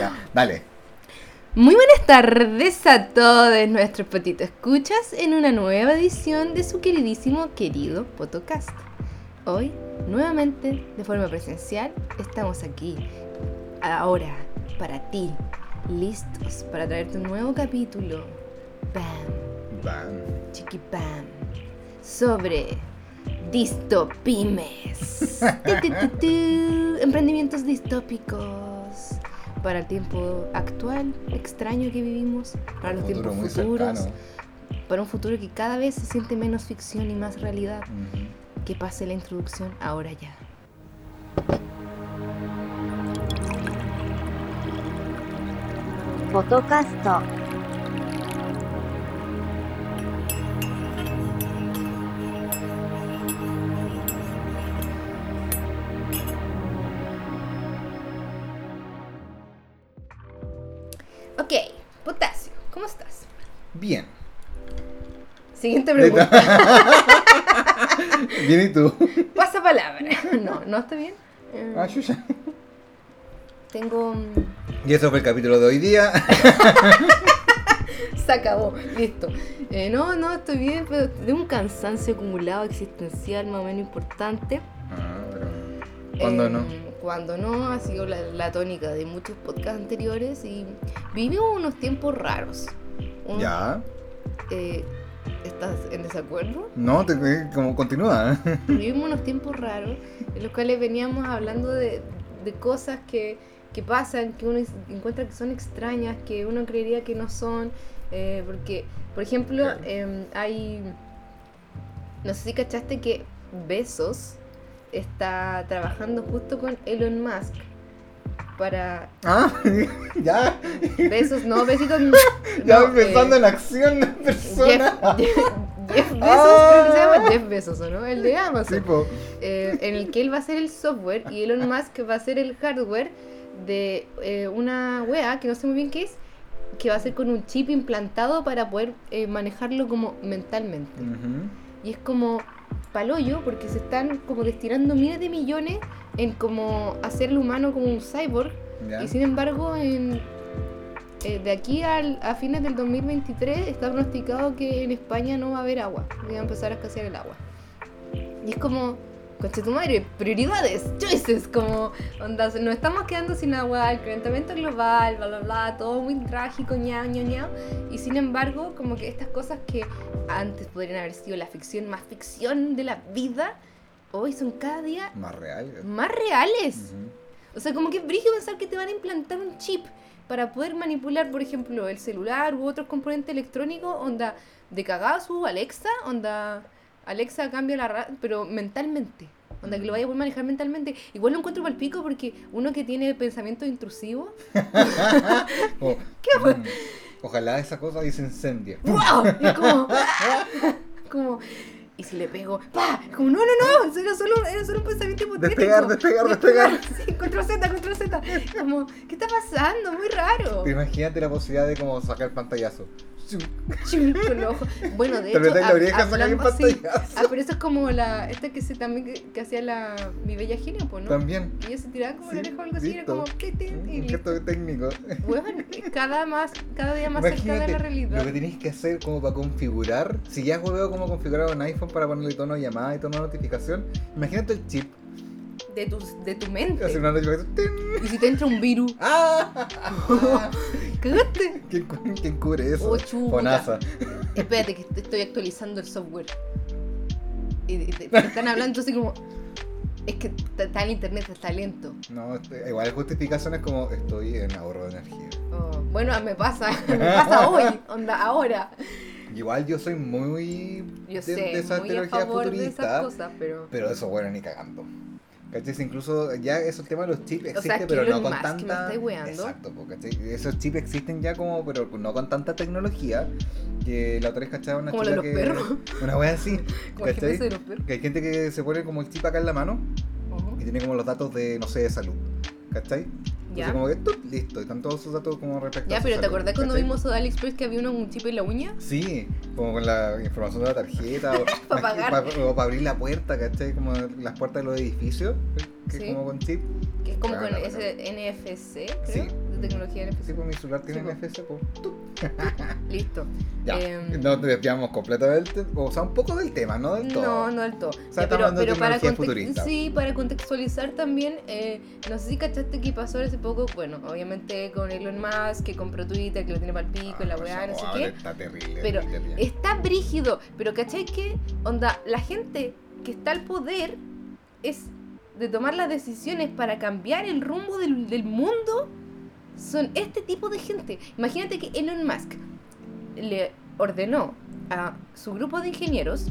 Ya, dale. Muy buenas tardes a todos nuestros potitos escuchas en una nueva edición de su queridísimo querido Potocast. Hoy, nuevamente, de forma presencial, estamos aquí, ahora, para ti, listos para traerte un nuevo capítulo. Bam, Bam. chiqui bam, sobre tu, tu, tu. Emprendimientos distópicos para el tiempo actual, extraño que vivimos, para los Futuro tiempos futuros, cercano. para un futuro que cada vez se siente menos ficción y más realidad. Que pase la introducción ahora ya. Siguiente pregunta. Bien, ¿y tú? Pasa palabra. No, no está bien. Eh, Ah, chucha. tengo. mm, Y eso fue el capítulo de hoy día. Se acabó, listo. Eh, no, no, estoy bien, pero de un cansancio acumulado existencial más o menos importante. Ah, pero. ¿Cuándo Eh, no? Cuando no, ha sido la, la tónica de muchos podcasts anteriores y vivimos unos tiempos raros. Ya. eh, ¿Estás en desacuerdo? No, te, eh, como continúa. Vivimos unos tiempos raros en los cuales veníamos hablando de, de cosas que, que pasan, que uno encuentra que son extrañas, que uno creería que no son. eh, porque, por ejemplo, em, hay. No sé si cachaste que Besos está trabajando justo con Elon Musk para. Ah, ya. Besos, no, besitos. no, Ya pensando eh, en acción de persona. Jeff, Jeff Bezos, Ah. creo que se llama Jeff Bezos, ¿o no? El de Amazon. Eh, en el que él va a hacer el software y Elon Musk va a hacer el hardware de eh, una wea que no sé muy bien qué es, que va a ser con un chip implantado para poder eh, manejarlo como mentalmente. Y es como paloyo porque se están como destinando miles de millones en como hacer al humano como un cyborg Ya. y sin embargo en eh, de aquí al, a fines del 2023 está pronosticado que en España no va a haber agua, que va a empezar a escasear el agua. Y es como, conche tu madre, prioridades, choices, como, onda, nos estamos quedando sin agua, el calentamiento global, bla, bla, bla, todo muy trágico, ñao, ñao, ñao. Y sin embargo, como que estas cosas que antes podrían haber sido la ficción más ficción de la vida, hoy son cada día Más real. más reales. Ujú. O sea, como que es brígido pensar que te van a implantar un chip para poder manipular, por ejemplo, el celular u otros componentes electrónicos, onda, de cagazo, Alexa, onda, Alexa cambia la radio, pero mentalmente. Onda, que lo vaya a poder manejar mentalmente. Igual lo encuentro para el pico porque uno que tiene pensamiento intrusivo, Como, ¿Qué mm, Ojalá esa cosa y se incendie. ¡wow! Y es como, como, y si le pego, ¡pa! Como, no, no, no, era solo, era solo un pensamiento hipotético. Despegar, despegar, despegar. Sí, control Z, control Z. Como, ¿qué está pasando? Muy raro. Te imagínate la posibilidad de como sacar pantallazo. Chum, con los ojos. Bueno, de Te hecho, la oreja, hablando pantallazo. Ah, pero eso es como la. Esta que se también que, que hacía la. Mi bella genio, pues, ¿no? También. Y ella se tiraba como Sí, la oreja o algo así, era como. Un gesto técnico. Bueno, cada, más, cada día más cerca de Imagínate la realidad. lo que tenéis que hacer como para configurar. Si ya has jugado como configurar un iPhone para ponerle tono de llamada y tono de notificación, imagínate el chip. De tu, de tu mente. Hacer una notificación. ¡tin! Y si te entra un virus, ¡Ah! cagaste. ¿Quién, cu- quién cubre eso? Oh. Fonasa. Espérate, que estoy actualizando el software. Y te, te están hablando así como. Es que está el internet, está lento. No, este, igual la justificación es como estoy en ahorro de energía. Oh, bueno, me pasa, me pasa hoy, onda, ahora. Igual yo soy muy Yo de, sé, de esa muy a tecnología favor de futurista, esas cosas, pero... pero eso bueno ni cagando. ¿Cachai? Incluso ya eso el tema de los chips existe, O sea, que pero no con ¿me tanta. Exacto, ¿cachai? Esos chips existen ya como, pero no con tanta tecnología. Que la otra vez cachaba una Como chica de que. perros. Una wea así. ¿cachai? GPS de los perros. Que hay gente que se pone como el chip acá en la mano y tiene como los datos de, no sé, de salud. ¿Cachai? Ya. Entonces como que ¡tup! listo, están todos sus datos como respecto Ya, pero ¿te acordás cuando vimos a AliExpress que había uno con un chip en la uña? Sí, como con la información de la tarjeta o Pa' pagar. o para abrir la puerta, ¿cachai? Como las puertas de los edificios, que es como con chip. Que es como con ese NFC, creo. Sí, tecnología NFC. Sí, pues mi celular tiene Sí. NFC, pues. Listo. Ya, Em, no te desviamos completamente, o sea, un poco del tema, no del todo. No, no del todo. sea, Ya, hablando de para futurista. Sí, para contextualizar también, eh, no sé si cachaste que pasó hace poco, bueno, obviamente con Elon Musk, que compró Twitter, que lo tiene para el pico, y la Ah, weá, no sé qué. Está terrible. Pero terrible. está brígido. Pero ¿cachai que? Onda, la gente que está al poder es de tomar las decisiones para cambiar el rumbo del, del mundo. Son este tipo de gente. Imagínate que Elon Musk le ordenó a su grupo de ingenieros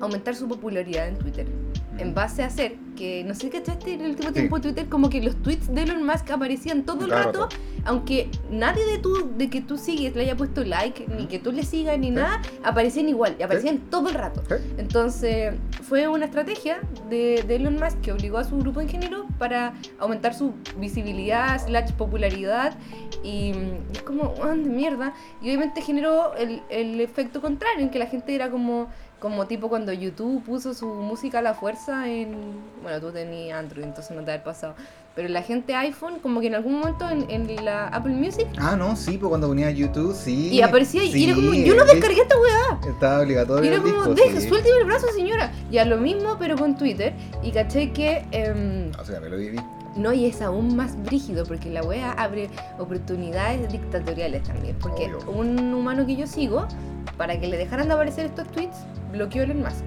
aumentar su popularidad en Twitter. En base a hacer que, no sé si cachaste en el último Sí. tiempo Twitter, como que los tweets de Elon Musk aparecían todo el rato, rato. aunque nadie de tú, de que tú sigues le haya puesto like, ni que tú le sigas, ni Sí. nada, aparecían igual, y aparecían todo el rato. ¿Sí? Entonces, fue una estrategia de, de Elon Musk que obligó a su grupo de ingenieros para aumentar su visibilidad, slash popularidad, y es como, "Weón, de mierda. Y obviamente generó el, el efecto contrario, en que la gente era como, como tipo cuando YouTube puso su música a la fuerza en... Bueno, tú tenías Android, entonces no te ha pasado. Pero la gente iPhone, como que en algún momento en, en la Apple Music, Ah, no, sí, pues cuando ponía YouTube, sí. y aparecía, y era como, sí, yo no descargué esta weá. Estaba obligatorio. Y era como, disco, deja, sí. suélteme el brazo, señora. Ya lo mismo, pero con Twitter. Y caché que. em, O sea, me lo viví. no, y es aún más brígido, porque la wea abre oportunidades dictatoriales también. Porque Obvio. un humano que yo sigo, para que le dejaran de aparecer estos tweets, bloqueó a Elon Musk.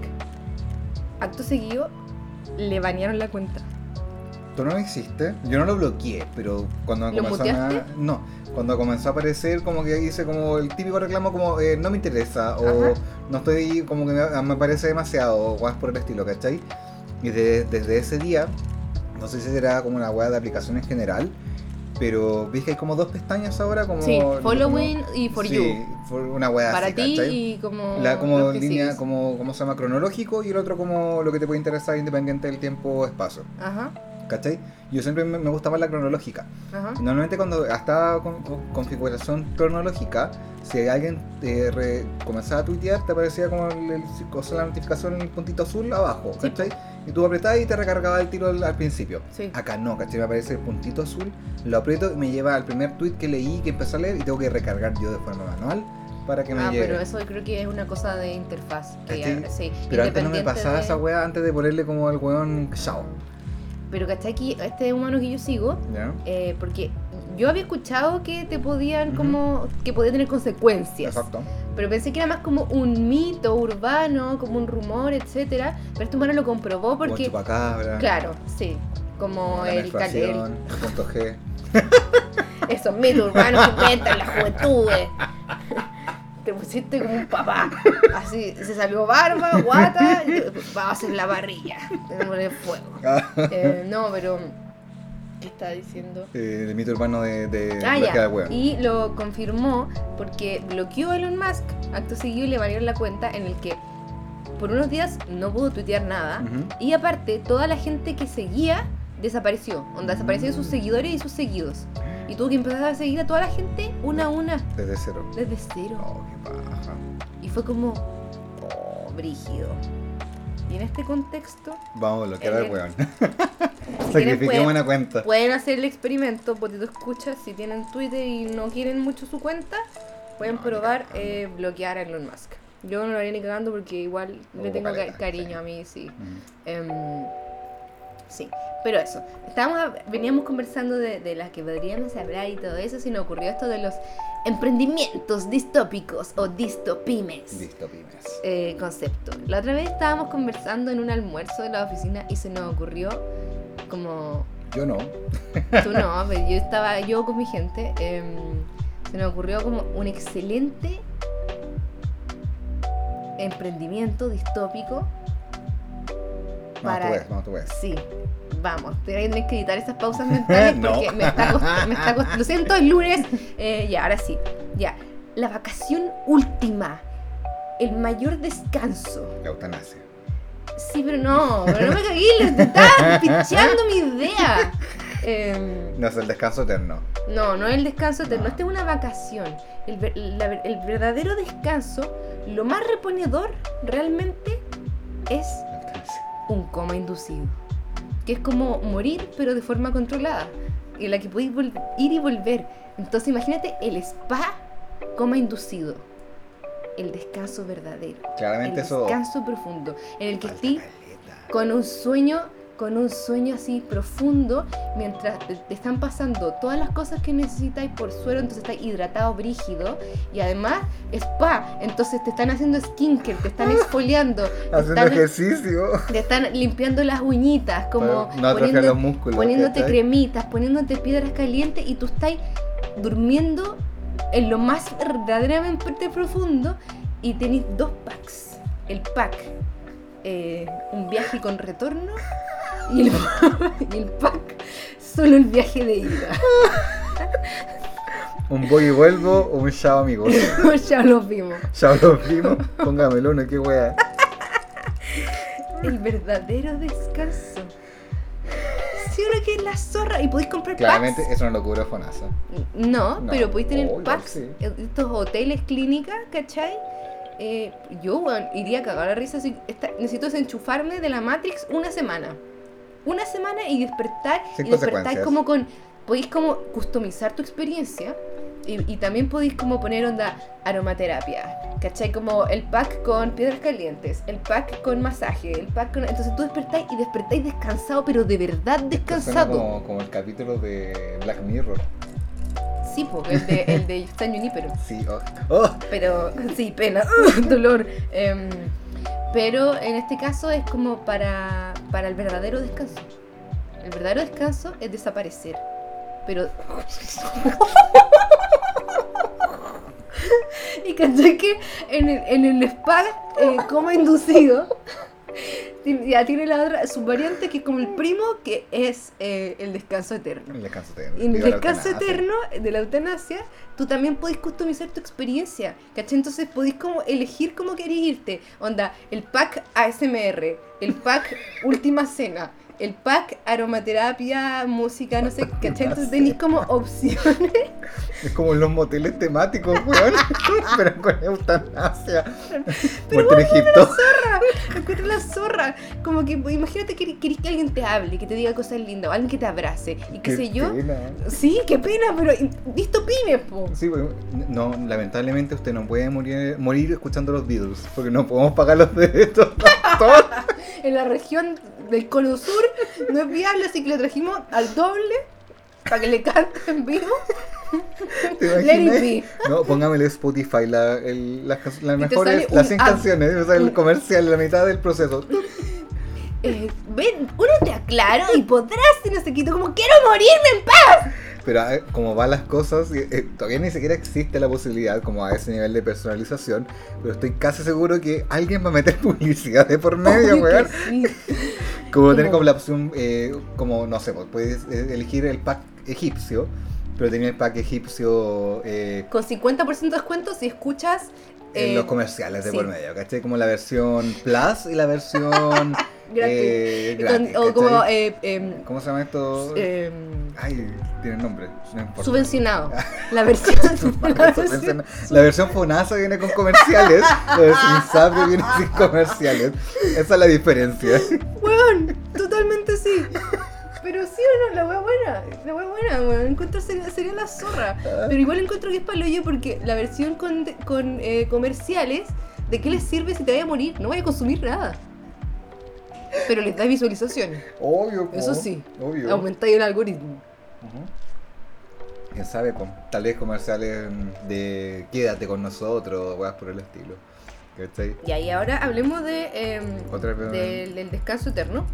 Acto seguido, le banearon la cuenta. Tú no existe. Yo no lo bloqueé, pero cuando ¿Lo comenzó a. No, cuando comenzó a aparecer, como que hice como el típico reclamo, como eh, no me interesa, o Ajá. no estoy, como que me, me parece demasiado, o cosas por el estilo, ¿cachai? Y de- desde ese día, no sé si será como una web de aplicación en general, pero vi que hay como dos pestañas ahora, como. sí, como- following y for sí, you. for una web Para así, ti ¿cachai? y como. La como línea, sigues. como, ¿cómo se llama? Cronológico y el otro como lo que te puede interesar independiente del tiempo-espacio. Ajá, ¿Cachai? Yo siempre me, me gusta más la cronológica. ajá. Normalmente cuando hasta con, con configuración cronológica, si alguien re- comenzaba a tuitear, te aparecía como el, el- o sea, la notificación en el puntito azul abajo, Sí. ¿cachai? Y tú apretabas y te recargaba el tiro al, al principio. Sí. Acá no, ¿cachai? Me aparece el puntito azul, lo aprieto y me lleva al primer tweet que leí, que empecé a leer y tengo que recargar yo de forma manual para que me Ah, llegue. pero eso creo que es una cosa de interfaz. Que ya- sí, Pero antes no me pasaba de- esa weá antes de ponerle como el weón chao. Pero ¿cachai? Aquí, este humano que yo sigo, eh, porque yo había escuchado que te podían como, que podía tener consecuencias. Exacto. Pero pensé que era más como un mito urbano, como un rumor, etcétera. Pero este humano lo comprobó Como porque, chupacabra. claro, sí. Como la el, el- punto G. esos mitos urbanos que inventan la juventud. Te pusiste como un papá. Así, se salió barba, guata, y va a hacer la barrilla. Te voy a poner fuego. Eh, no, pero. ¿Qué está diciendo? Eh, el mito urbano de, de Ah, ya. weón. Y lo confirmó porque bloqueó a Elon Musk. Acto seguido le valieron la cuenta en el que por unos días no pudo tuitear nada. Ujú. Y aparte, toda la gente que seguía desapareció. Onda, desaparecieron sus seguidores y sus seguidos. Y tuvo que empezar a seguir a toda la gente una a una, Desde cero. desde cero. Oh, qué paja. Y fue como, oh, brígido. Y en este contexto, Vamos a bloquear al weón. Sacrifiquemos una cuenta. pueden hacer el experimento, potito escucha, si tienen Twitter y no quieren mucho su cuenta, pueden No, probar eh, bloquear a Elon Musk. Yo no lo haría ni cagando porque igual le Oh, tengo caleta, cariño sí. a mí, sí. Em, sí, pero eso. Estábamos, veníamos conversando de, de las que podríamos hablar y todo eso, y nos ocurrió esto de los emprendimientos distópicos o distopimes. Listo, pymes. eh, concepto. La otra vez estábamos conversando en un almuerzo de la oficina y se nos ocurrió como Yo no. tú no, pero yo estaba yo con mi gente, em, se nos ocurrió como un excelente emprendimiento distópico Vamos tú ves, vamos tú ves. Sí, vamos, tener que editar esas pausas mentales No. porque me está costando, me está cost- lo siento, es lunes, Eh, ya, ahora sí, ya, la vacación última, el mayor descanso. La eutanasia. Sí, pero no, pero no me cagué, te estaba picheando mi idea. Em, No es el descanso eterno. no, no es el descanso eterno, No. esta es una vacación. El, la- el verdadero descanso, lo más reponedor realmente es. Un coma inducido. Que es como morir, pero de forma controlada. en la que podéis ir y volver. Entonces imagínate el spa coma inducido. El descanso verdadero. Claramente el eso. descanso profundo. En el que estés caleta. con un sueño, con un sueño así profundo, mientras te, te están pasando todas las cosas que necesitáis por suero, entonces estás hidratado, brígido, y además spa, entonces te están haciendo skincare, te están exfoliando, Haciendo están, ejercicio. te están limpiando las uñitas, como no poniendo- los músculos. poniéndote cremitas, poniéndote piedras calientes y tú estás durmiendo en lo más verdaderamente profundo y tenéis dos packs. El pack, eh, un viaje con retorno y el, y el pack, solo el viaje de ida. Un voy y vuelvo o un chao amigos. ya lo vimos. Chao los primos. Póngamelo uno, qué wea. El verdadero descanso. Sí, uno que es la zorra y podéis comprar Claramente packs. eso no lo cubre Fonasa. No, No. pero podéis tener Oh, packs, sí. estos hoteles, clínicas, ¿cachai? Eh, yo weón, iría a cagar la risa si esta- necesito desenchufarme de la Matrix una semana. Una semana y despertar Sin y despertar como con podéis como customizar tu experiencia y, y también podéis como poner onda aromaterapia, ¿cachai? Como el pack con piedras calientes, el pack con masaje, el pack con... Entonces tú despertáis y despertáis descansado, pero de verdad descansado. Como, como el capítulo de Black Mirror. Sí, po, el de, el de San Junipero. Sí, oh. oh. Pero sí, pena, dolor. Em, pero en este caso es como para, para el verdadero descanso. El verdadero descanso es desaparecer. Pero. y caché que en el, en el spa, eh, como inducido, ya tiene la otra subvariante que es como el primo, que es eh, el descanso eterno. El descanso eterno. Y en el descanso eterno de la eutanasia, tú también podés customizar tu experiencia, ¿cachai? Entonces podés como elegir cómo querés irte. Onda, el pack ASMR, el pack Última Cena, el pack aromaterapia, música, no sé, ¿cachai? Entonces tenéis como opciones. Es como los moteles temáticos, weón. Pero con eutanasia. Muerte en Egipto. Encuentro la zorra. Como que, imagínate que querés que alguien te hable, que te diga cosas lindas, o alguien que te abrace, y qué, sé yo. pena. Sí, qué pena, pero listo pines, po. Sí, pues, no, lamentablemente usted no puede morir, morir escuchando los Beatles, porque no podemos pagar los derechos. En la región del Cono Sur no es viable, así que lo trajimos al doble para que le cante en vivo. ¿Te Let it imaginas? be. No, póngamele Spotify, la, el- las, las mejores, las 100 ad. canciones, o sea, el comercial, la mitad del proceso. Eh, ven, uno te aclaro y podrás, y no sé qué, tú como quiero morirme en paz. Pero eh, como van las cosas, eh, todavía ni siquiera existe la posibilidad como a ese nivel de personalización, pero estoy casi seguro que alguien va a meter publicidad de por medio, weón. sí. Como tener como la opción, eh, como no sé, pues, puedes eh, elegir el pack egipcio, pero tenía el pack egipcio eh, Con 50% de descuento si escuchas. en eh, los comerciales de sí. por medio, ¿cachai? Como la versión Plus y la versión. eh, gratis, o como. eh, em, ¿Cómo se llama esto? em, Ay, tiene nombre, no subvencionado. La versión. la versión- La versión Fonasa viene con comerciales, la versión Insabio viene sin comerciales. Esa es la diferencia. Weón, totalmente sí. Pero sí o no, la wea buena, la wea buena, weón. Encuentro sería, sería la zorra. Pero igual encuentro que es paloyo porque la versión con, con eh, comerciales, ¿de qué les sirve si te vaya a morir? No vaya a consumir nada. Pero les da visualizaciones. Obvio, po. Eso sí. Obvio. Aumentáis el algoritmo. Quién sabe, po. tal vez comerciales de quédate con nosotros, weas por el estilo. Y ahora hablemos de, em, Otra vez. del, del descanso eterno.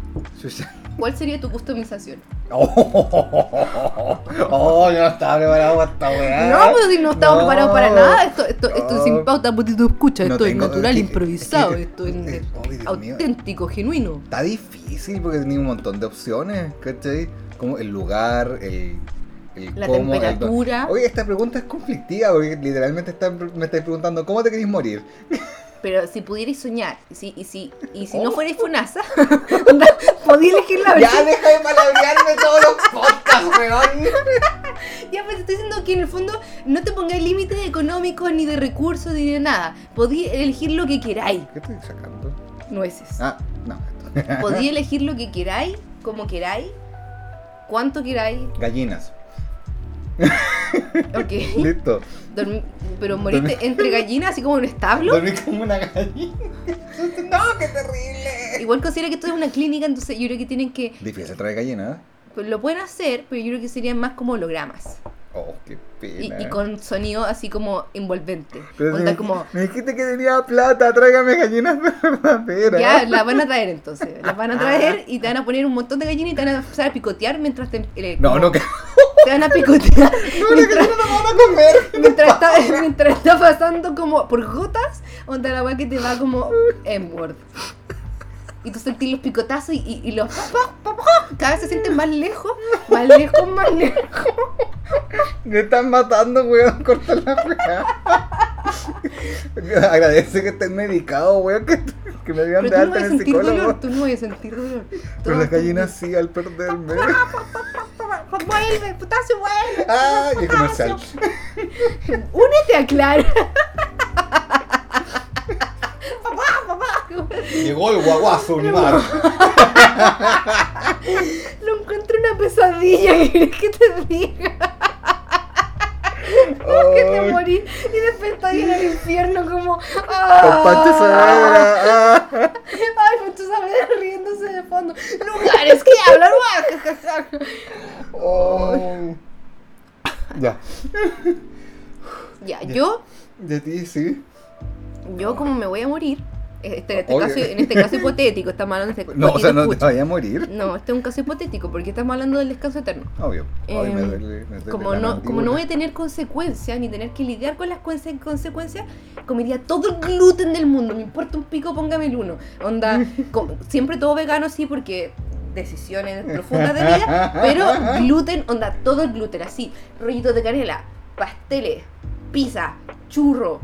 ¿Cuál sería tu customización? Oh, oh, yo no estaba preparado para esta weá. No, pero si no estamos No. preparados para nada. Esto, esto, esto es sin pauta, porque tú escuchas. No esto es tengo- natural, es que- improvisado. es que- esto es mío. auténtico, genuino. Está difícil porque tenía un montón de opciones, ¿cachai? Como el lugar, el, La cómo, el- temperatura. Oye, esta pregunta es conflictiva porque literalmente está- me estáis preguntando ¿cómo te queréis morir? Pero si pudierais soñar, y si, y si, y si no Oh. fuerais FUNASA, podíais elegir la versión. Ya deja de palabrearme todos los podcasts, weón. Ya, pues estoy diciendo que en el fondo no te pongáis límites económicos, ni de recursos, ni de nada. Podíais elegir lo que queráis. ¿Qué estoy sacando? Nueces. Ah, no. Podíais elegir lo que queráis, como queráis, cuánto queráis. Gallinas. Ok. Listo. Dormi- pero moriste entre gallinas, así como en un establo. Dormí como una gallina. No, qué terrible. Igual considera que esto es una clínica, entonces yo creo que tienen que. Difícil traer gallina, ¿eh? pues lo pueden hacer, pero yo creo que serían más como hologramas. Oh, qué Y, pena. y con sonido así como envolvente. Pero Onda me, como. me dijiste que tenía plata, tráigame gallinas verdaderas. Ya, las van a traer entonces. Las van a traer y te van a poner un montón de gallinas y te van a empezar a picotear mientras te. eh, No, como- no, que Te van a picotear. no, gallinas no van a comer. mientras, está, mientras está pasando como por gotas, onda la weá que te va como en Word. Y tú sentís los picotazos y, y- los cada vez se sienten más lejos, más lejos, más lejos. Me están matando, weón. Corta la weá. Agradece que estés medicado, weón. Que, que me digan de no alta en el psicólogo. dolor, tú no vas a sentir dolor. Pero las gallinas sí, al perderme. Vuelve, putazo, vuelve. ¡Ah! Y el comercial. Únete a Clara. Papá, papá. Llegó el guaguazo Unimar. Lo encuentro una pesadilla, ¿qué quieres que te diga? Que te Ay, morí y después estás en el infierno como... ¡Ah! Pancho Saavedra. ah. Ay, Pancho Saavedra riéndose de fondo. Lugares que hablan. Ay. Ya. ya, yo, De ti, sí. yo como me voy a morir, este, en, este caso, en este caso hipotético, estamos hablando de este No, o sea, no te escucha. vayas a morir. No, este es un caso hipotético porque estamos hablando del descanso eterno. Obvio. Me Em, duele, me duele Como no, como no voy a tener consecuencias ni tener que lidiar con las conse- consecuencias, comería todo el gluten del mundo. Me importa un pico, póngame el uno. Onda, siempre todo vegano, sí, porque decisiones profundas de vida, pero gluten, onda, todo el gluten, así. Rollitos de canela, pasteles, pizza, churro,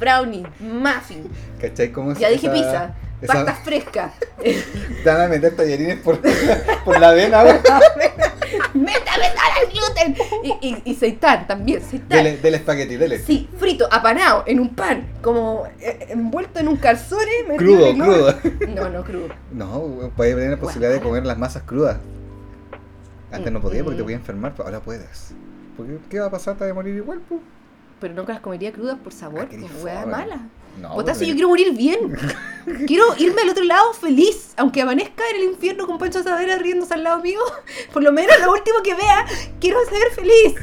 brownie, muffin. ¿Cachai? ¿Cómo es Ya dije pizza, esa- pasta fresca. Van a meter tallarines por, por la vena. ¡Métame el gluten! Y, y, también, seitan. Dele, dele espagueti, dele. Sí, frito, apanado, en un pan, como eh, envuelto en un calzone. Crudo, en crudo. No, no, crudo. No, weón, puedes tener la posibilidad de comer las masas crudas. Antes no podía porque te Mm. podía enfermar, pero ahora puedes. Porque, ¿Qué va a pasar? Te vas a morir igual, pues. Pero nunca las comería crudas por sabor, Ah, fome. hueá mala. No, Potasio, porque- yo quiero morir bien. quiero irme al otro lado feliz. Aunque amanezca en el infierno con Pancho Sadera riéndose al lado mío. Por lo menos lo último que vea, quiero ser feliz.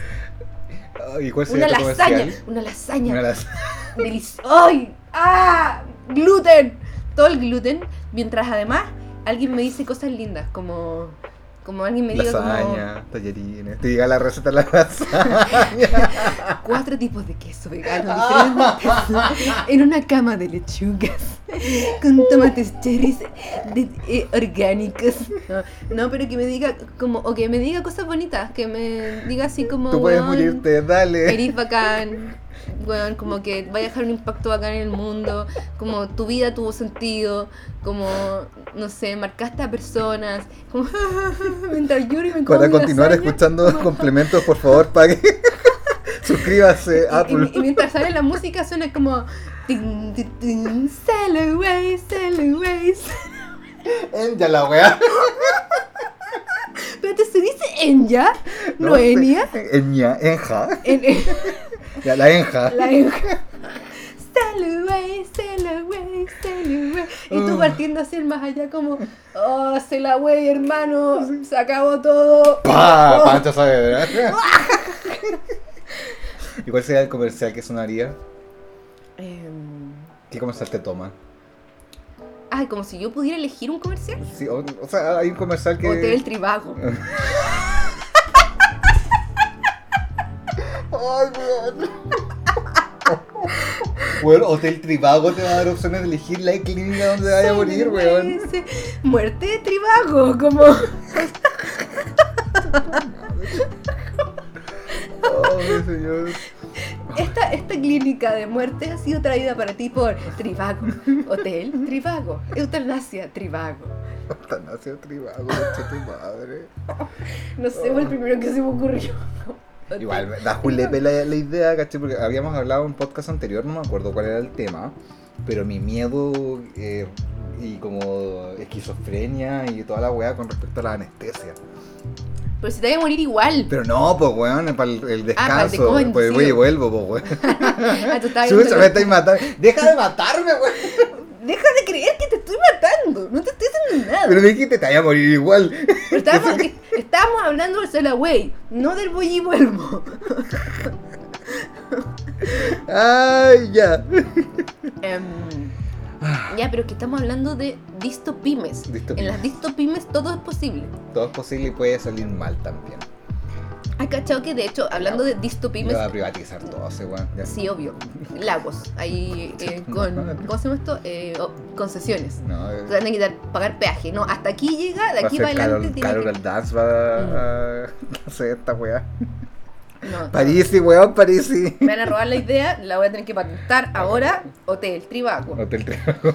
¿Y cuál sería Una lasaña, una lasaña. Una las- Delicioso. ¡Ay! ¡Ah! Gluten. Todo el gluten. Mientras además alguien me dice cosas lindas, como, como alguien me como Lasaña, tallarines. Te diga la receta de la lasaña. cuatro tipos de queso vegano diferentes en una cama de lechugas con tomates cherries de- eh, orgánicos. No, no, pero que me diga como, o que me diga cosas bonitas, que me diga así como Tú puedes "Weón, morirte, dale. Eres bacán, weón, como que vaya a dejar un impacto bacán en el mundo, como tu vida tuvo sentido, como, no sé, marcaste a personas, como, mientras lloro y me Para continuar lasaña, escuchando como- complementos, por favor, pague. Suscríbase, y, Apple. y- y mientras sale la música suena como, tin, tin, tin, sail away, sail away. Ya la weá. Espérate, ¿se dice Enya? ¿No, sé. Enya? Enya, enja. En, en- La enja. La enja. Sail away, sail away, sail away. Y tú Ah. partiendo hacia el más allá como, oh, sail away, hermano, se acabó todo. ¡Pah! Oh. Saavedra. ¿Y cuál sería el comercial que sonaría? Em, ¿Qué comercial te toman? ay, como si yo pudiera elegir un comercial. Sí, o, o sea, hay un comercial que. Hotel Tribago. Ay, weón. Weón, Hotel Tribago te va a dar opciones de elegir la clínica donde vaya a morir, weón. Muerte de Tribago, como... Ay, señor. Esta, esta clínica de muerte ha sido traída para ti por Tribago. Hotel Tribago. Eutanasia Tribago. Eutanasia Tribago, tu madre. No sé, fue el primero que se me ocurrió. Igual, da julepe la, la idea, ¿cachai? Porque habíamos hablado en un podcast anterior, no me acuerdo cuál era el tema, pero mi miedo eh, y como esquizofrenia y toda la weá con respecto a la anestesia. Pero si te vas a morir igual. Pero no, pues weón, para el, el Ah, descanso. pues voy y vuelvo, pues weón. Ah, tú estabas Chucha, viendo- me estáis matando. Deja de matarme, weón. Deja de creer que te estoy matando. No te estoy haciendo nada. Pero me dijiste te vaya a morir igual. Pero estábamos, estábamos hablando del Solaway, no del voy y vuelvo. Ay, ya. Em, ya, pero es que estamos hablando de. Distopymes. En las distopymes todo es posible. Todo es posible y puede salir mal también. ¿Has cachado que de hecho, hablando de Me distopymes, va a privatizar todo ese weón. Sí, obvio, lagos, ahí eh, con, ¿cómo se llama esto? Eh, oh, concesiones. No, eh, Te van a quitar, pagar peaje. No, hasta aquí llega, de va a aquí ser para adelante Carol, tiene Carol que... el Dance va a, a hacer esta weá. No, Parisi, weón, Parisi. me van a robar la idea, la voy a tener que patentar ahora. Hotel Tribaco. Hotel.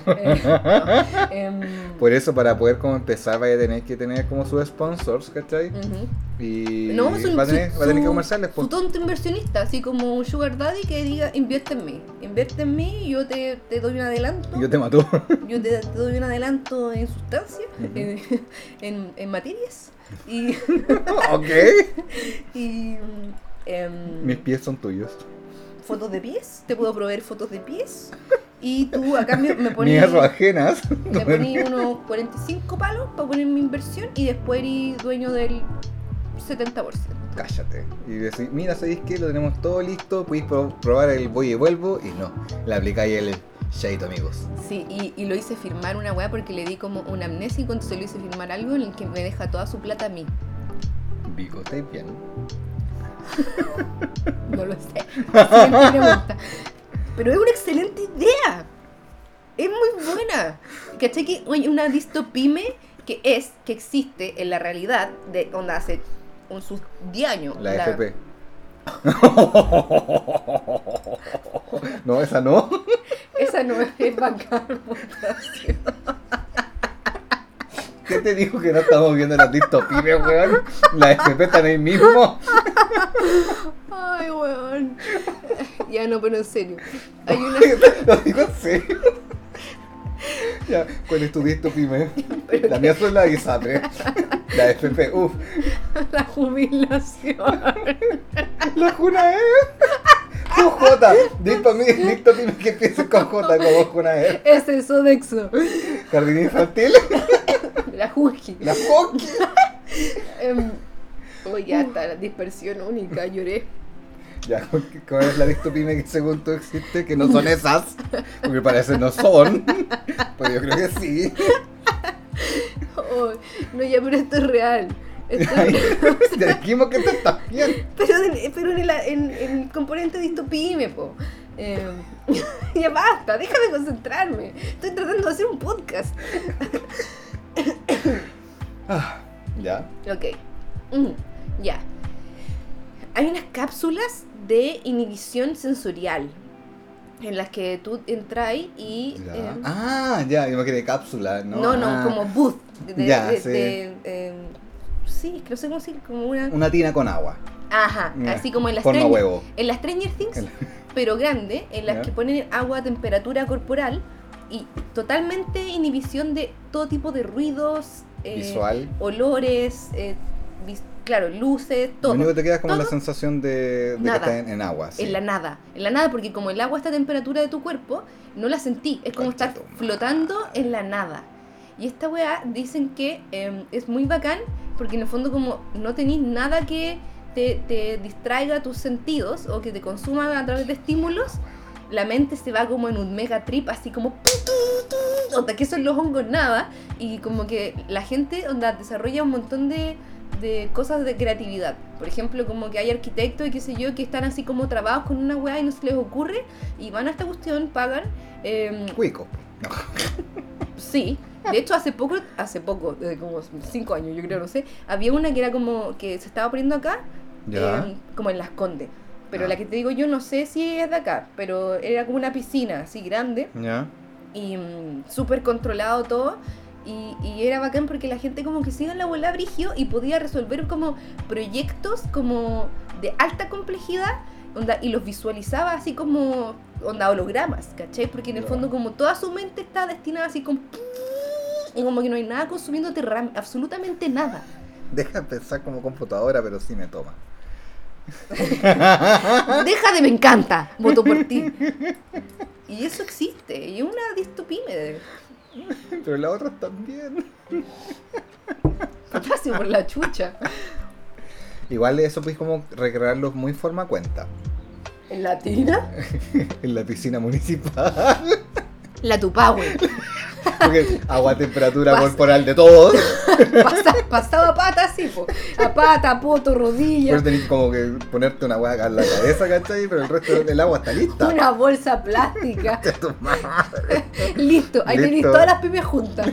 Eh, no, em, Por eso, para poder como empezar, vaya a tener que tener como sus sponsors, ¿cachai? ujú. Y No, su, va, a tener, su- va a tener que su- comerciales, Su pues. tonto inversionista, así como un sugar daddy que diga, invierte en mí. Invierte en mí, yo te, te doy un adelanto. Y yo te mató. Yo te, te doy un adelanto en sustancias, Ujú. en, en, en materias. Y, ok. y em, Mis pies son tuyos. fotos de pies. Te puedo proveer fotos de pies. Y tú a cambio me pones... Ajenas. Me poní unos 45 palos para poner mi inversión y después eres dueño del 70%. Cállate. Y decís, mira, ¿sabéis qué? Lo tenemos todo listo. Podéis pro- probar el voy y vuelvo. Y no, le aplicáis el shade, amigos. Sí, y, y lo hice firmar una weá porque le di como un amnésico, entonces lo hice firmar algo en el que me deja toda su plata a mí. Vico, ¿estáis bien? No lo sé. Pregunta. Pero es una excelente idea. Es muy buena. ¿Cachai que hay una distopime que es, que existe en la realidad de onda hace un sus 10 años? La FP. no, esa no. Esa no es bancar votación. ¿Qué te dijo que no estamos viendo las distopías, weón? La FP están ahí mismo. Ay, weón. Ya no, pero en serio. Hay una. Lo digo en serio. Ya, ¿cuál es tu distopime? La mía son la ISAPRE. La FP, uff. La jubilación. La Juna E. Con J. Distopime, distopime que empiece con J como Juna E. Es el Sodexo. Jardín infantil. La Juji. La Hockey. Em, oh, ya está, la dispersión única, lloré. Ya, ¿cuál es la distopime que según tú existe? Que no son esas. Porque parece no son. Pues yo creo que sí. Oh, no, ya, pero esto es real. Esto es Ay, real. Ya dijimos que esto está bien. Pero, en- pero en, el, en- en el componente distopime, po. Em, ya basta, déjame concentrarme. Estoy tratando de hacer un podcast. Ah, ya. Ok. Mm, ya. Hay unas cápsulas de inhibición sensorial en las que tú entras y. Ya. em, Ah, ya, yo me quedé cápsula, ¿no? no, no, Ah, como booth. De, Ya, de- sí. de, em, sí, no sé cómo decir, como una. Una tina con agua. Ajá, Ya. así como en las Stranger- huevo. En las Stranger Things, El- pero grande, en las Ya. que ponen agua a temperatura corporal y totalmente inhibición de todo tipo de ruidos, eh, Visual. olores, eh, vis- claro, luces, todo. Lo único que te queda es como todo la sensación de, de que Nada. está en, en agua. sí. En la nada, en la nada, porque como el agua está a temperatura de tu cuerpo, no la sentí, es como Concha estar flotando en la nada. Y esta weá dicen que em, es muy bacán, porque en el fondo como no tenéis nada que te, te distraiga tus sentidos o que te consuma a través de estímulos, la mente se va como en un mega trip, así como... Onda, que son los hongos nada, y como que la gente onda, desarrolla un montón de, de cosas de creatividad. Por ejemplo, como que hay arquitectos y qué sé yo, que están así como trabados con una weá y no se les ocurre, y van a esta cuestión, pagan. em, Cuico. No. Sí, de hecho hace poco, hace poco, desde como cinco años yo creo, no sé, había una que era como que se estaba poniendo acá, em, como en Las Condes. Pero Ah. la que te digo yo no sé si es de acá, pero era como una piscina así grande Ya. y mm, súper controlado todo. Y, y era bacán porque la gente como que se iba en la bola brigio y podía resolver como proyectos como de alta complejidad onda, y los visualizaba así como onda hologramas, ¿cachai? Porque en el fondo como toda su mente está destinada así como... Y como que no hay nada consumiéndote ram- absolutamente nada. Deja de pensar como computadora, pero sí me toma. Deja de me encanta, voto por ti. Y eso existe, y es una distopímede. Pero las otras también. Fantasio por la chucha. Igual eso pues como recrearlo muy forma cuenta. ¿En latina? en la piscina municipal. La Tupahue. Porque agua a temperatura corporal de todos. Pasa- pasaba a pata así, po. A pata, poto, rodilla. Pero tenés como que ponerte una hueá acá en la cabeza, ¿cachai? Pero el resto del agua está lista. Una bolsa plástica. Listo, ahí tenéis todas las pymes juntas.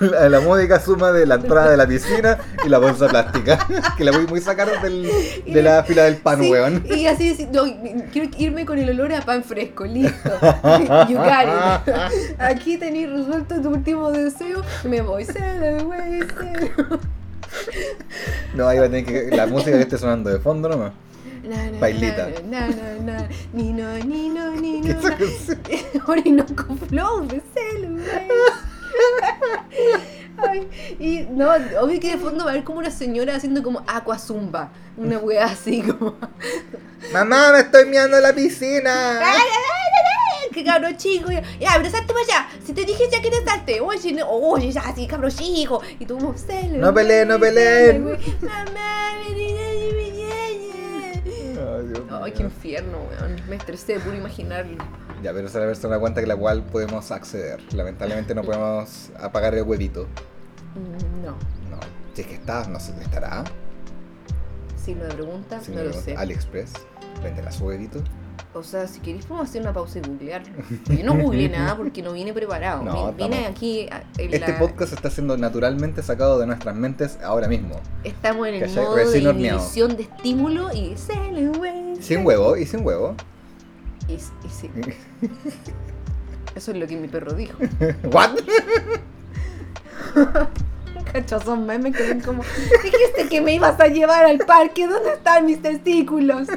La, la módica suma de la entrada de la piscina y la bolsa plástica. Que la voy muy sacar del, de la fila del pan, Sí, weón. Y así, así, no, quiero irme con el olor a pan fresco, listo. You got it. Aquí tenéis resuelto tu último deseo. Me voy. Sail away, sail away. No, ahí va a tener que. La música que esté sonando de fondo nomás. Na, na, Bailita. Na, na, na, ni no, ni no, Flow de. Ay, y no, obvio que de fondo va a haber como una señora haciendo como aqua zumba. Una wea así como. Mamá, me estoy mirando la piscina. Que cabro chico, ya, ya, pero salte para allá. Si te dije ya que te salte, oye, no, oye, ya, sí, cabro chico. Y tú, "Cele, No peleen, no peleen". Mamá, vení, Ay, qué infierno, weón. Me estresé de puro imaginarlo. Ya, pero esa es la versión de la cuenta que la cual podemos acceder. Lamentablemente no podemos apagar el huevito. Mm, No, No. Si es que está, no sé estará. si me preguntan, Si no me lo pregunto, sé. AliExpress. ¿Venderá su huevito? O sea, si queréis podemos hacer una pausa y googlear. Yo no googleé nada porque no vine preparado. No, Vi- vine aquí en Este la- podcast está siendo naturalmente sacado de nuestras mentes ahora mismo. Estamos en el ¿Cachai? modo Recién de horneado. inhibición de estímulo y. Sin huevo y sin huevo. Y, y sí. Eso es lo que mi perro dijo. ¿What? Cacho, son memes que ven como. Dijiste que me ibas a llevar al parque. ¿Dónde están mis testículos?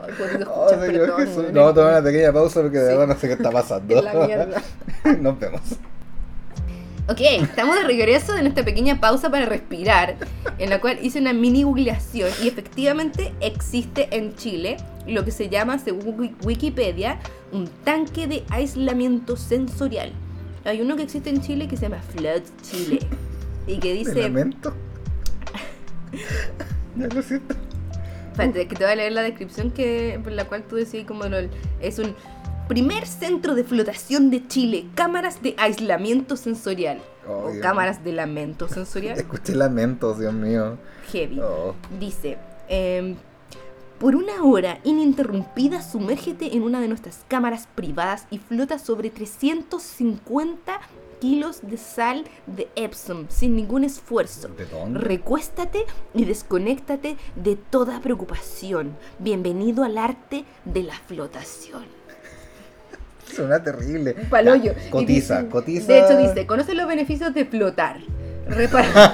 Oh, escuchar, Señor perdón, weón. No, tomar una pequeña pausa porque de Sí. verdad no sé qué está pasando. Nos vemos. Ok, estamos de regreso de nuestra pequeña pausa para respirar, en la cual hice una mini googleación y efectivamente existe en Chile lo que se llama, según Wi- Wikipedia, un tanque de aislamiento sensorial. Hay uno que existe en Chile que se llama Flood Chile y que ¿Me dice, lamento? Ya lo siento. espérate, que te voy a leer la descripción que por la cual tú decís como lo- es un primer centro de flotación de Chile, cámaras de aislamiento sensorial Oh, o Dios. cámaras de lamento sensorial. Escuché lamentos, Dios mío. Heavy. Oh. Dice, em, por una hora ininterrumpida sumérgete en una de nuestras cámaras privadas y flota sobre 350 kilos de sal de Epsom sin ningún esfuerzo. ¿De dónde? Recuéstate y desconéctate de toda preocupación. Bienvenido al arte de la flotación. Suena terrible. Paloyo. Ya, Cotiza, dice- cotiza. De hecho dice, conoce los beneficios de flotar. Repara-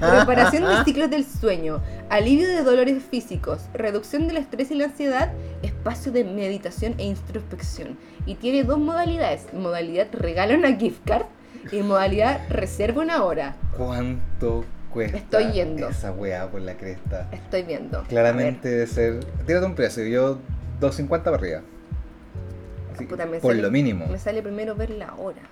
reparación de ciclos del sueño, alivio de dolores físicos, reducción del estrés y la ansiedad, espacio de meditación e introspección. Y tiene dos modalidades, modalidad regala una gift card y modalidad reserva una hora. ¿Cuánto cuesta Estoy yendo. esa weá por la cresta? Estoy viendo. Claramente debe ser. Tírate un precio, yo 250 para arriba. Así, Puta, me por sale- lo mínimo. me sale primero ver la hora.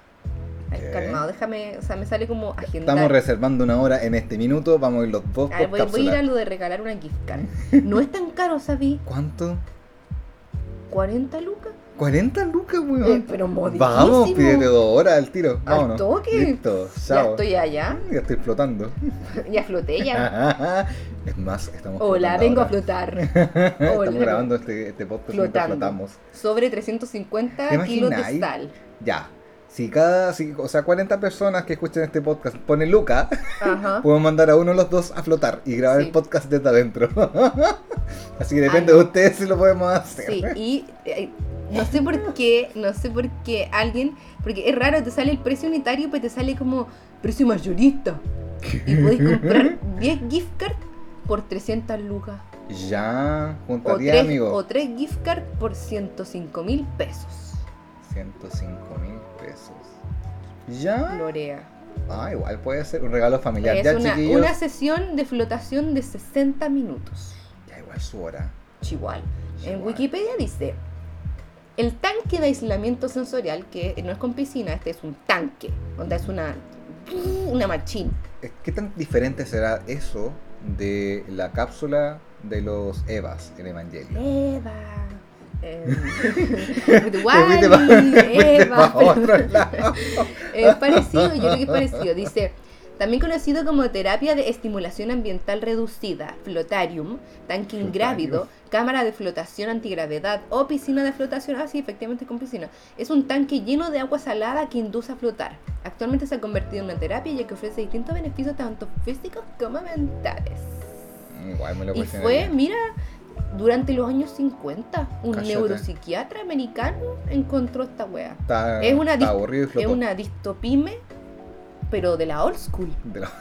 Calmado, déjame, o sea, me sale como agendar. Estamos reservando una hora en este minuto, vamos a ir los dos A ver, por voy, voy a ir a lo de regalar una gift card. No es tan caro, ¿sabí? ¿Cuánto? ¿40 lucas? 40 lucas, weón. Eh, pero modísimo. Vamos, pídete dos horas al tiro. Al Vámonos. toque. Listo, Ya estoy allá. Ya estoy flotando. Ya floté ya. es más, estamos Hola, vengo a flotar. Estamos grabando este, este podcast Flotando. flotamos. Sobre 350 ¿Te kilos de sal. Ya. Si cada, si, o sea, 40 personas que escuchen este podcast ponen Luca, podemos mandar a uno de los dos a flotar y grabar Sí. el podcast desde adentro. Así que depende de ustedes si lo podemos hacer. Sí, y eh, no sé por qué, no sé por qué alguien, porque es raro, te sale el precio unitario, pero te sale como precio mayorista. Y podéis comprar 10 gift cards por 300 lucas. Ya, O juntaría, 3, amigo. o tres gift cards por 105 mil pesos. 105 mil pesos. ¿Ya? Lorea. Ah, igual puede ser un regalo familiar. Es ya, una, chiquillos. una sesión de flotación de 60 minutos. Ya, igual su hora. Igual. En. Wikipedia dice, el tanque de aislamiento sensorial, que no es con piscina, este es un tanque, donde es una, una machín. ¿Qué tan diferente será eso de la cápsula de los Evas en Evangelio? Eva. Es parecido, yo creo que es parecido. Dice, también conocido como terapia de estimulación ambiental reducida, flotarium, tanque ingrávido, cámara de flotación antigravedad o piscina de flotación. Ah, sí, efectivamente con piscina. Es un tanque lleno de agua salada que induce a flotar. Actualmente se ha convertido en una terapia ya que ofrece distintos beneficios tanto físicos como mentales. Igual me lo Y fue, mira, durante los años 50, un Cállate. neuropsiquiatra americano encontró esta wea. Está, es una está Es una distopime, pero de la old school. De la-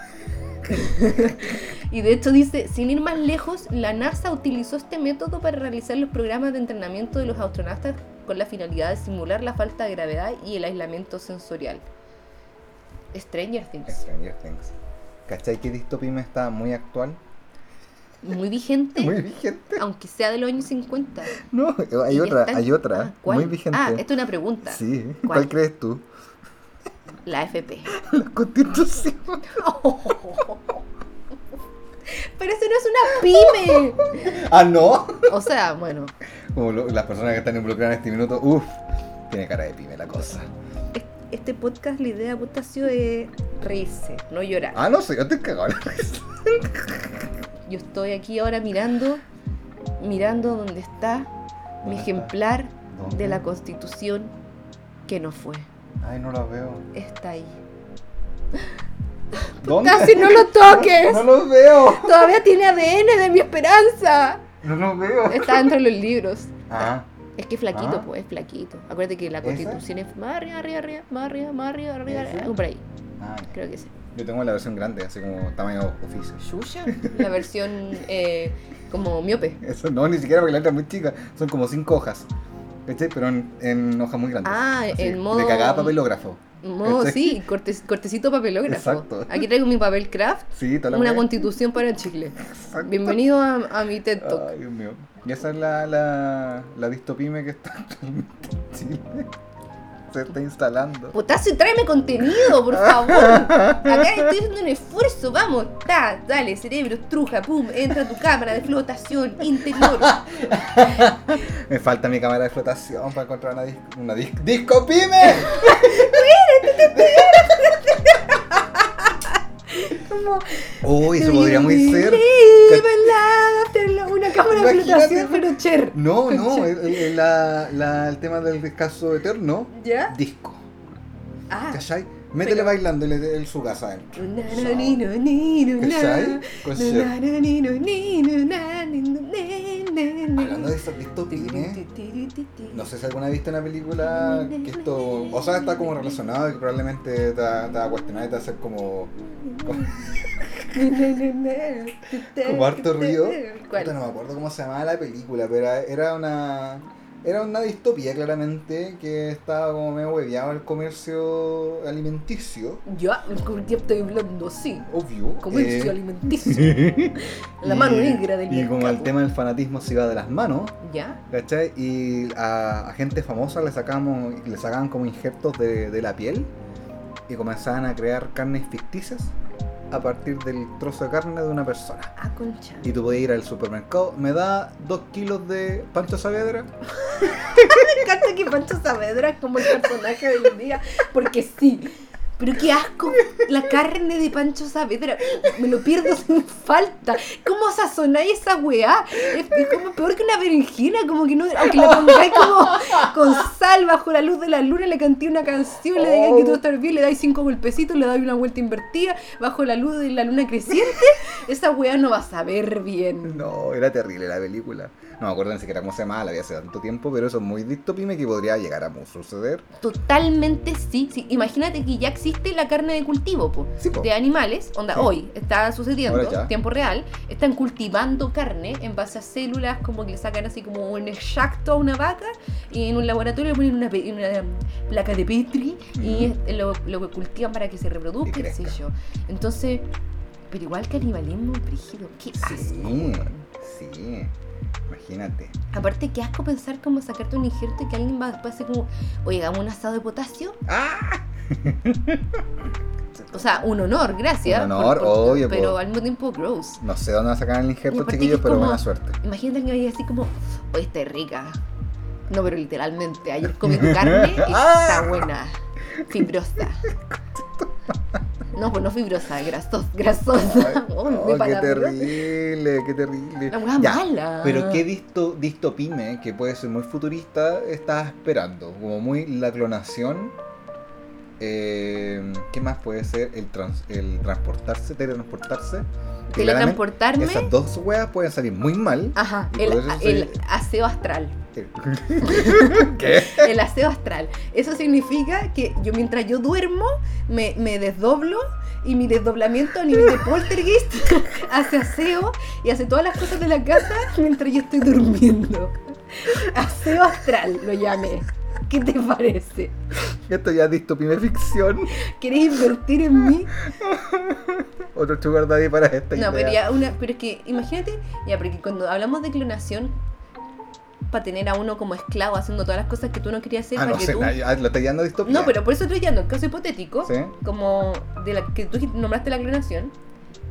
Y de hecho dice, sin ir más lejos, la NASA utilizó este método para realizar los programas de entrenamiento de los astronautas con la finalidad de simular la falta de gravedad y el aislamiento sensorial. Stranger Things. Stranger Things. ¿Cachai que Distopime está muy actual? Muy vigente, Muy vigente. aunque sea de los años 50. No, hay otra, hay otra. Ah, ¿cuál? muy vigente. Ah, esto es una pregunta. Sí, ¿Cuál? ¿Cuál? crees tú? La FP. La constitución. Pero eso no es una pyme. Ah, no. O sea, bueno, Como lo- las personas que están involucradas en este minuto, uff, tiene cara de pyme la cosa. es- este podcast, la idea puta, ha sido de reírse, no llorar. Ah, no sé, yo te cagado la risa. Yo estoy aquí ahora mirando, mirando dónde está mi ¿Dónde está? ejemplar ¿Dónde? de la constitución que no fue. Ay, no la veo. Está ahí. ¿Dónde? ¡Casi no lo toques! No los veo. Todavía tiene ADN de mi esperanza. No los veo. Está dentro de los libros. Ah, Es que es flaquito, Ah. pues, es flaquito. Acuérdate que la constitución es más arriba, arriba, arriba, más arriba, más arriba, arriba, por ahí. ah, Creo que sí. Yo tengo la versión grande, así como tamaño oficio. Shusha, la versión eh, como miope. Eso no, ni siquiera porque la letra es muy chica. Son como cinco hojas. ¿Cachai? Pero en, en hojas muy grandes. Ah, Así, en modo- De cagada papelógrafo. ¿Cachai? sí, cortes- cortecito papelógrafo. Exacto. Aquí traigo mi papel craft, Sí, una constitución para Chile. Exacto. Bienvenido a, a mi TED Talk. Ay, Dios mío. Y esa es la, la, la distopime que está actualmente en Chile. Se está instalando. Potasio, tráeme contenido, por favor. Acá estoy haciendo un esfuerzo, vamos. Ta, dale, cerebro, truja, pum, entra tu cámara de flotación interior. Me falta mi cámara de flotación para encontrar una, dis una dis disco pyme. Como, Uy, eso podría muy ser. Una cámara de flotación, pero cher. No, no, el, el- la- la- el tema del descanso eterno, ¿Ya? disco. Ah. ¿Cachai? Métele Pero- bailando el, el su casa adentro. ¿Cachai? Hablando de esas distopines, no sé si alguna vez visto una película que esto, o sea, está como relacionado y que probablemente te va, a cuestionar y te va a hacer como, como, como harto ruido. No me acuerdo cómo se llamaba la película, pero era una, era una distopía claramente que estaba como medio hueveado el comercio alimenticio, Ya, ¿con qué estoy hablando? Sí. obvio. Comercio eh, alimenticio. La mano negra del Y como el mercado. tema del fanatismo se iba de las manos, ¿Ya? ¿Cachai? Y a, a gente famosa le sacamos, le sacaban como injertos de, de la piel y comenzaban a crear carnes ficticias a partir del trozo de carne de una persona. Ah, concha. Y tú podías ir al supermercado, me da dos kilos de Pancho Saavedra. Me encanta que Pancho Saavedra es como el personaje del día, porque sí. Pero qué asco, la carne de Pancho Saavedra, me lo pierdo sin falta. ¿Cómo sazonáis esa weá? Es, como peor que una berenjena, como que no, aunque la pongáis como con sal bajo la luz de la luna, le canté una canción, le digáis que todo está bien, le dais cinco golpecitos, le dais una vuelta invertida bajo la luz de la luna creciente, esa weá no va a saber bien. No, era terrible la película. No me acuerdo ni siquiera cómo se llamaba, la vi hace tanto tiempo, pero eso es muy distopime que podría llegar a suceder. Totalmente sí. sí. Imagínate que ya existe la carne de cultivo, po, Sí, po. de animales, onda, Sí. hoy está sucediendo, tiempo real, están cultivando carne en base a células, como que le sacan así como un extracto a una vaca y en un laboratorio le ponen una, una placa de Petri y lo, lo cultivan para que se reproduzca, qué sé yo. Entonces, pero igual canibalismo brígido, qué asco. Sí, sí. Imagínate. Aparte, qué asco pensar como sacarte un injerto y que alguien va después hacer como, oye, hagamos un asado de potasio. ¡Ah! O sea, un honor, gracias. Un honor, obvio, Pero al mismo tiempo, gross. No sé dónde van a sacar el injerto, chiquillos, pero como- buena suerte. Imagínate que vaya así como, oye, está rica. No, pero literalmente, ayer comí carne y está buena. Fibrosa. No, pues no fibrosa, grasos, grasosa. Oh, Oh, qué palabra. terrible, qué terrible. La Ya, mala. Pero qué disto, distopime, que puede ser muy futurista, estás esperando. Como muy la clonación. Eh, ¿Qué más puede ser? El, trans- el transportarse, teletransportarse. Teletransportarme. Esas dos weas pueden salir muy mal. Ajá, el, aseo astral. ¿Qué? El aseo astral. Eso significa que yo mientras yo duermo me, me desdoblo y mi desdoblamiento a nivel de poltergeist hace aseo y hace todas las cosas de la casa mientras yo estoy durmiendo. Aseo astral lo llamé. ¿Qué te parece? Esto ya es distopime ficción. ¿Querés invertir en mí? Otro sugar daddy para esta No, idea. pero ya una, pero es que imagínate, ya, porque cuando hablamos de clonación, para tener a uno como esclavo haciendo todas las cosas que tú no querías hacer, Ah, para no que sé, tú na- ah, lo estoy distopía. No, pero por eso estoy dando el caso hipotético, Sí. como de la que tú nombraste la clonación,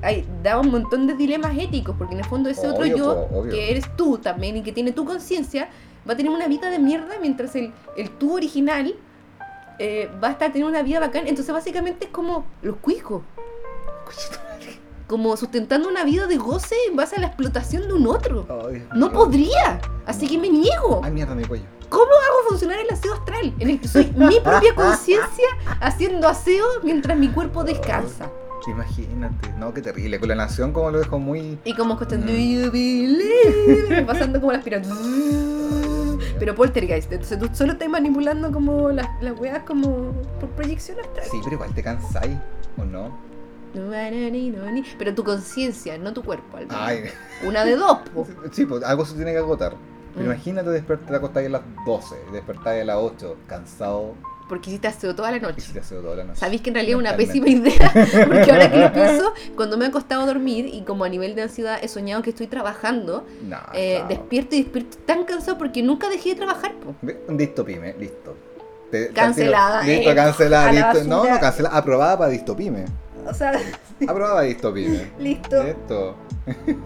hay, da un montón de dilemas éticos, porque en el fondo ese otro yo, po, que eres tú también y que tiene tu conciencia, va a tener una vida de mierda mientras el, el tú original eh, va a estar teniendo una vida bacán. Entonces básicamente es como los cuicos, como sustentando una vida de goce en base a la explotación de un otro. Ay, No Dios. podría, así que me niego. Ay, mierda, mi cuello. ¿Cómo hago funcionar el aseo astral? En el que soy mi propia conciencia haciendo aseo mientras mi cuerpo descansa. Imagínate. No, qué terrible. Con la nación, como lo dejó muy. Y como cuestión Mm. pasando como las piratas. Pero poltergeist, entonces tú solo estás manipulando como las, las weas como por proyección astral. Sí, pero igual te cansáis, ¿o no? Pero tu conciencia, no tu cuerpo. al menos. Ay. Una de dos, po. Sí, pues algo se tiene que agotar. Pero Mm. imagínate despertar, acostar a las 12, despertar a las 8, cansado, Porque hiciste aseo toda la noche. se te hace toda la noche. Sabéis que en realidad es una pésima idea, porque ahora que lo pienso, cuando me he acostado a dormir y como a nivel de ansiedad he soñado que estoy trabajando, No, eh, despierto y despierto tan cansado porque nunca dejé de trabajar. po. Listo. Te- te Cancelada, Listo, eh. cancelada, listo. No, no, cancelada. Aprobada para distopime. O sea, Aprobada para distopime. listo, Listo.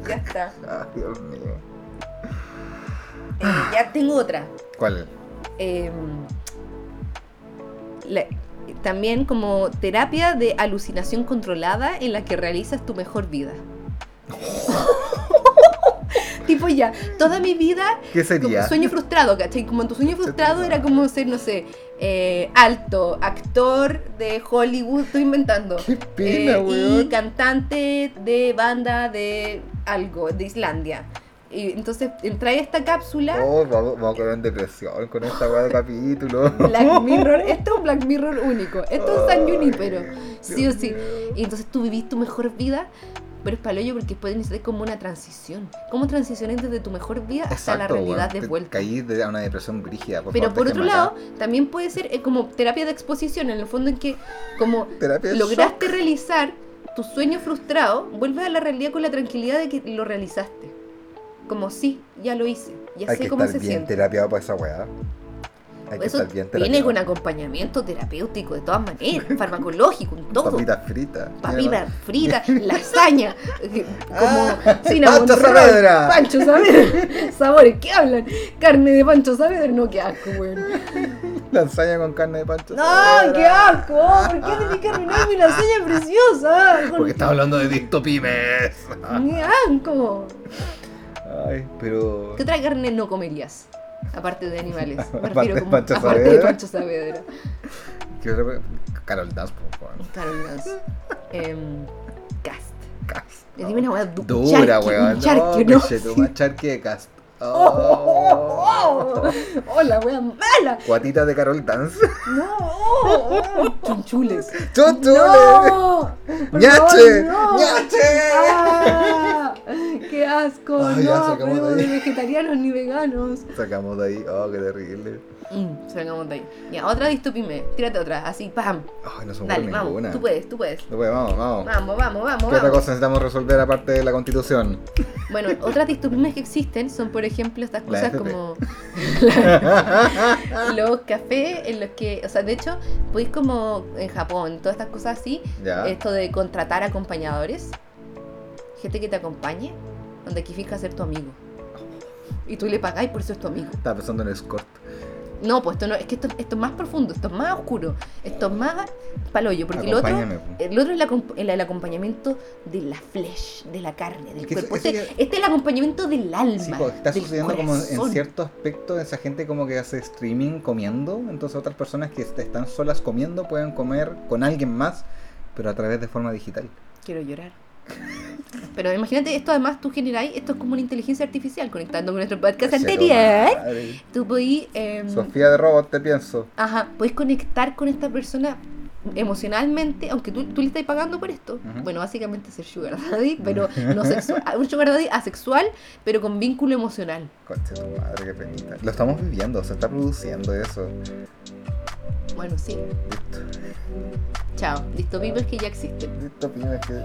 ya está. Ay, Dios mío. Eh, ya tengo otra. ¿Cuál? Eh, la- también como terapia de alucinación controlada en la que realizas tu mejor vida. tipo ya, toda mi vida ¿Qué como sería? sueño frustrado, ¿cachai? Como en tu sueño frustrado era como ser, no sé, eh, alto, actor de Hollywood, estoy inventando. Qué pena, Eh, y cantante de banda de algo, de Islandia. Y entonces entra a esta cápsula, Oh, vamos, vamos a caer en depresión con esta weá de capítulo. Black Mirror, esto es un Black Mirror único, esto es San Junipero, sí o sí. mío. Y entonces tú vivís tu mejor vida, pero es palollo porque puede ser como una transición. ¿Cómo transiciones desde tu mejor vida hasta la realidad weón. de vuelta? Caí de a una depresión brígida. Por Pero favor, por otro lado, también puede ser eh, como terapia de exposición, en el fondo en que como Terapia lograste realizar tu sueño frustrado, vuelves a la realidad con la tranquilidad de que lo realizaste. Como sí, ya lo hice, ya Hay sé que cómo estar se bien siente. terapiado para esa weá. Hay que Eso estar bien viene terapiado. con acompañamiento terapéutico de todas maneras, farmacológico, en todo. Papitas fritas. Papitas fritas, lasaña, eh, como Ah, cinnamon Pancho roll, Saavedra. Pancho Saavedra. Sabores, ¿qué hablan? Carne de Pancho Saavedra, no, qué asco, weón. Lasaña con carne de pancho. ¡Ay, qué asco! ¿Por qué tenés que arruinar mi lasaña preciosa? Con- Porque estaba hablando de distopimes. ¡Qué asco! Ay, pero. ¿Qué otra carne no comerías? Aparte de animales. Me Aparte refiero de como Pancho aparte de. Pancho Saavedra. ¿Qué otra- Carol Dance, por favor. Carol Dance. Em, cast. Cast. Dime una weá du- Dura, weón. un charqui, ¿no? conchetumare, charqui de cast. Oh. ¡Oh, la wea mala! Guatita de Carol Dance. ¡No! oh, oh, ¡Chunchules! ¡Chunchules! ¡No! ¡Ñache! no. ¡Ñache! ¡Ah! ¡Qué asco! No, sacamos pero de de vegetarianos ni veganos. Sacamos de ahí. Oh, qué terrible. Mm, salgamos de ahí. Ya, otra distopime. Tírate otra, así, ¡pam! Ay, no Dale, vamos. ninguna. Tú puedes, tú puedes. No puede, vamos, vamos. Vamos, vamos, vamos, ¿Qué otra vamos. cosa necesitamos resolver aparte de la constitución? Bueno, otras distopimes que existen son, por ejemplo, estas cosas como los cafés en los que, o sea, de hecho, podéis como en Japón, todas estas cosas así, ya. esto de contratar acompañadores, gente que te acompañe, donde aquí fija ser tu amigo. Y tú le pagáis por eso es tu amigo. Estaba pensando en escort. No, pues esto no, es que esto, esto es más profundo, esto es más oscuro, esto es más palollo, porque el otro, el otro es el, acomp- el- el acompañamiento de la flesh, de la carne, del Que cuerpo. eso- Este, este es el acompañamiento del alma. Sí, pues, está del sucediendo como en cierto aspecto esa gente como que hace streaming comiendo, entonces otras personas que est- están solas comiendo pueden comer con alguien más, pero a través de forma digital. Quiero llorar. Pero imagínate, esto además tú generáis, esto es como una inteligencia artificial conectando con nuestro podcast tu anterior. madre. Tú podís, em, Sofía de robot, te pienso. ajá, podés conectar con esta persona emocionalmente, aunque tú, tú le estás pagando por esto. Ujú. Bueno, básicamente ser sugar daddy, pero no sexual. Un sugar daddy asexual, pero con vínculo emocional. Conche tu madre, qué penita. Lo estamos viviendo, se está produciendo eso. Bueno, sí. Listo. Chao. Listo, es que ya existen. Listo, pymes que...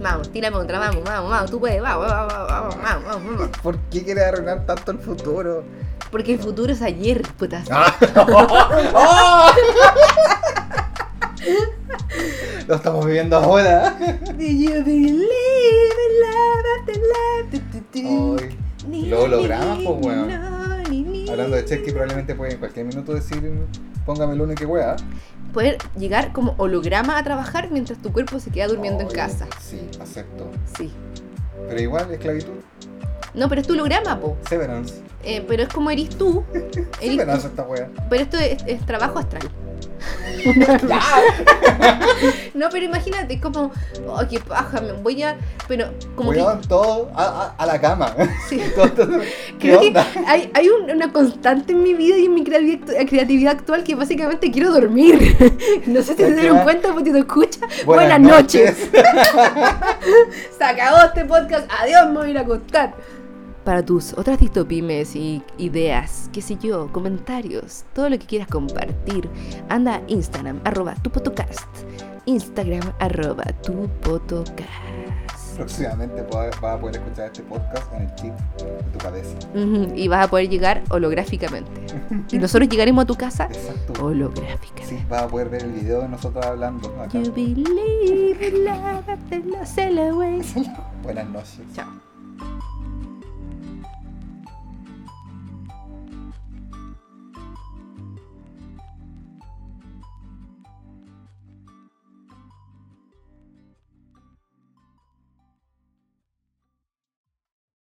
Vamos, tírame otra, vamos, vamos, vamos, tú puedes, vamos, vamos, vamos, vamos, vamos, vamos. ¿Por qué quieres arruinar tanto el futuro? Porque el futuro es ayer, putas. Ah. Lo estamos viviendo ahora. Lo hologramas, po, weón. Hablando de Chesky, probablemente puede en cualquier minuto decir, póngame el y que wea. Poder llegar como holograma a trabajar mientras tu cuerpo se queda durmiendo en Ay, casa. Sí, acepto. Sí. Pero igual, esclavitud. No, pero es tu holograma, po. Severance. Eh, pero es como eres tú. Eres Severance tú. esta wea. Pero esto es, es trabajo astral. no, pero imagínate, como, oh, qué paja, me voy a. Pero como que. Todo a, a- a la cama. Sí. Todo- todo- ¿Qué Creo que hay, hay un- una constante en mi vida y en mi creativi- creatividad actual que básicamente quiero dormir. No sé si se dieron cuenta, porque te escucha. Buenas, noches. Se acabó este podcast. Adiós, me voy a ir a acostar. Para tus otras distopimes y ideas, qué sé yo, comentarios, todo lo que quieras compartir, anda a Instagram, arroba tu podcast. Instagram, arroba tu podcast. Próximamente vas a poder escuchar este podcast en el chip de tu cabeza. Y vas a poder llegar holográficamente. Y nosotros llegaremos a tu casa Exacto. holográficamente. Sí, vas a poder ver el video de nosotros hablando acá. You believe in love. Buenas noches. Chao.